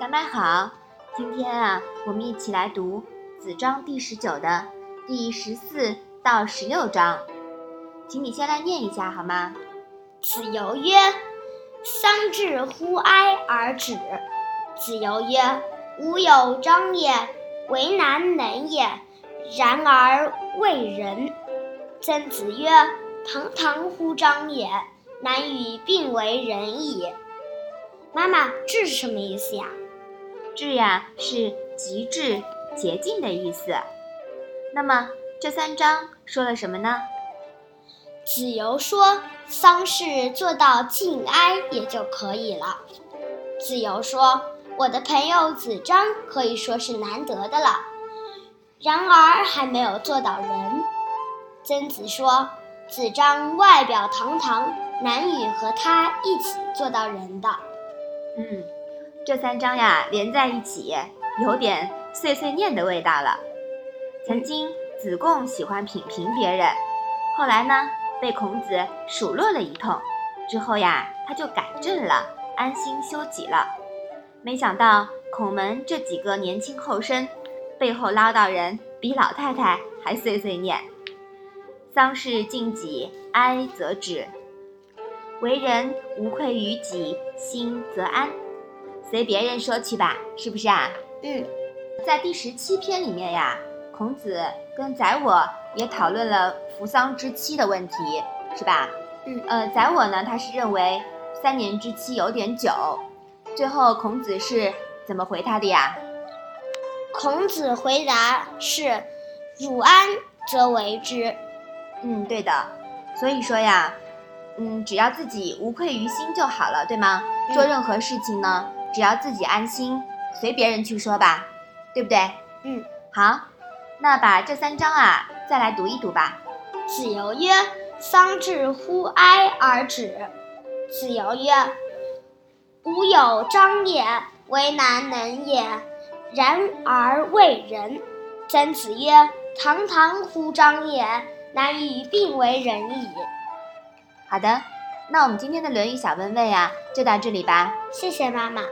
小麦好，今天啊，我们一起来读《子章》第十九的第十四到十六章，请你先来念一下好吗？子游曰：“丧志乎哀而止。”子游曰：“吾有章也，为难能也，然而未人。”曾子曰：“堂堂乎章也，难与并为仁矣。”妈妈，这是什么意思呀？致呀是极致、洁净的意思。那么这三章说了什么呢？子游说丧事做到敬哀也就可以了。子游说我的朋友子张可以说是难得的了，然而还没有做到人。曾子说子张外表堂堂，难以和他一起做到人的。嗯。这三章呀连在一起，有点碎碎念的味道了。曾经子贡喜欢品评别人，后来呢被孔子数落了一通，之后呀他就改正了，安心修己了。没想到孔门这几个年轻后生，背后唠叨人比老太太还碎碎念。丧事尽己，哀则止；为人无愧于己，心则安。随别人说去吧，是不是啊？嗯，在第十七篇里面呀，孔子跟宰我也讨论了扶丧之期的问题，是吧？嗯，呃，宰我呢，他是认为三年之期有点久，最后孔子是怎么回他的呀？孔子回答是：汝安则为之。嗯，对的。所以说呀，嗯，只要自己无愧于心就好了，对吗？做任何事情呢。只要自己安心，随别人去说吧，对不对？嗯，好，那把这三章啊再来读一读吧。子游曰：“丧至乎哀而止。”子游曰：“吾有章也，为难能也，然而为人。”曾子曰：“堂堂乎章也，难以并为人矣。”好的。那我们今天的《论语》小问问呀，就到这里吧。谢谢妈妈。